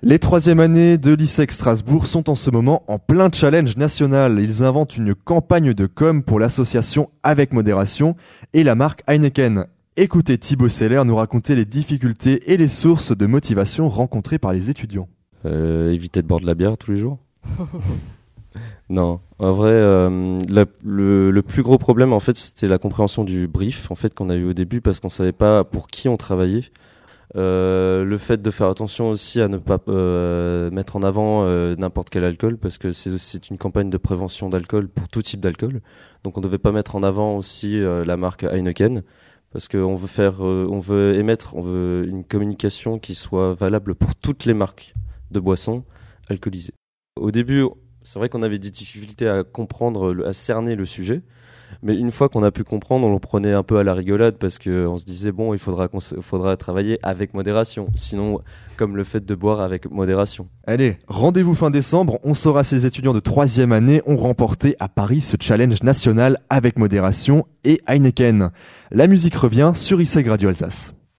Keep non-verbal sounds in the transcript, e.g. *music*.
Les troisième années de l'ISEC Strasbourg sont en ce moment en plein challenge national. Ils inventent une campagne de com pour l'association Avec Modération et la marque Heineken. Écoutez Thibaut Seller nous raconter les difficultés et les sources de motivation rencontrées par les étudiants. Euh, éviter de boire de la bière tous les jours *laughs* Non, en vrai, euh, le, le, plus gros problème, en fait, c'était la compréhension du brief, en fait, qu'on a eu au début, parce qu'on savait pas pour qui on travaillait. Euh, le fait de faire attention aussi à ne pas euh, mettre en avant euh, n'importe quel alcool parce que c'est une campagne de prévention d'alcool pour tout type d'alcool. Donc on ne devait pas mettre en avant aussi la marque Heineken parce qu'on veut faire, on veut émettre, on veut une communication qui soit valable pour toutes les marques de boissons alcoolisées. Au début, c'est vrai qu'on avait des difficultés à comprendre, à cerner le sujet. Mais une fois qu'on a pu comprendre, on le prenait un peu à la rigolade parce qu'on se disait bon, il faudra, faudra travailler avec modération. Sinon, comme le fait de boire avec modération. Allez, rendez-vous fin décembre. On saura si les étudiants de troisième année ont remporté à Paris ce challenge national avec modération et Heineken. La musique revient sur ISEG Radio Alsace.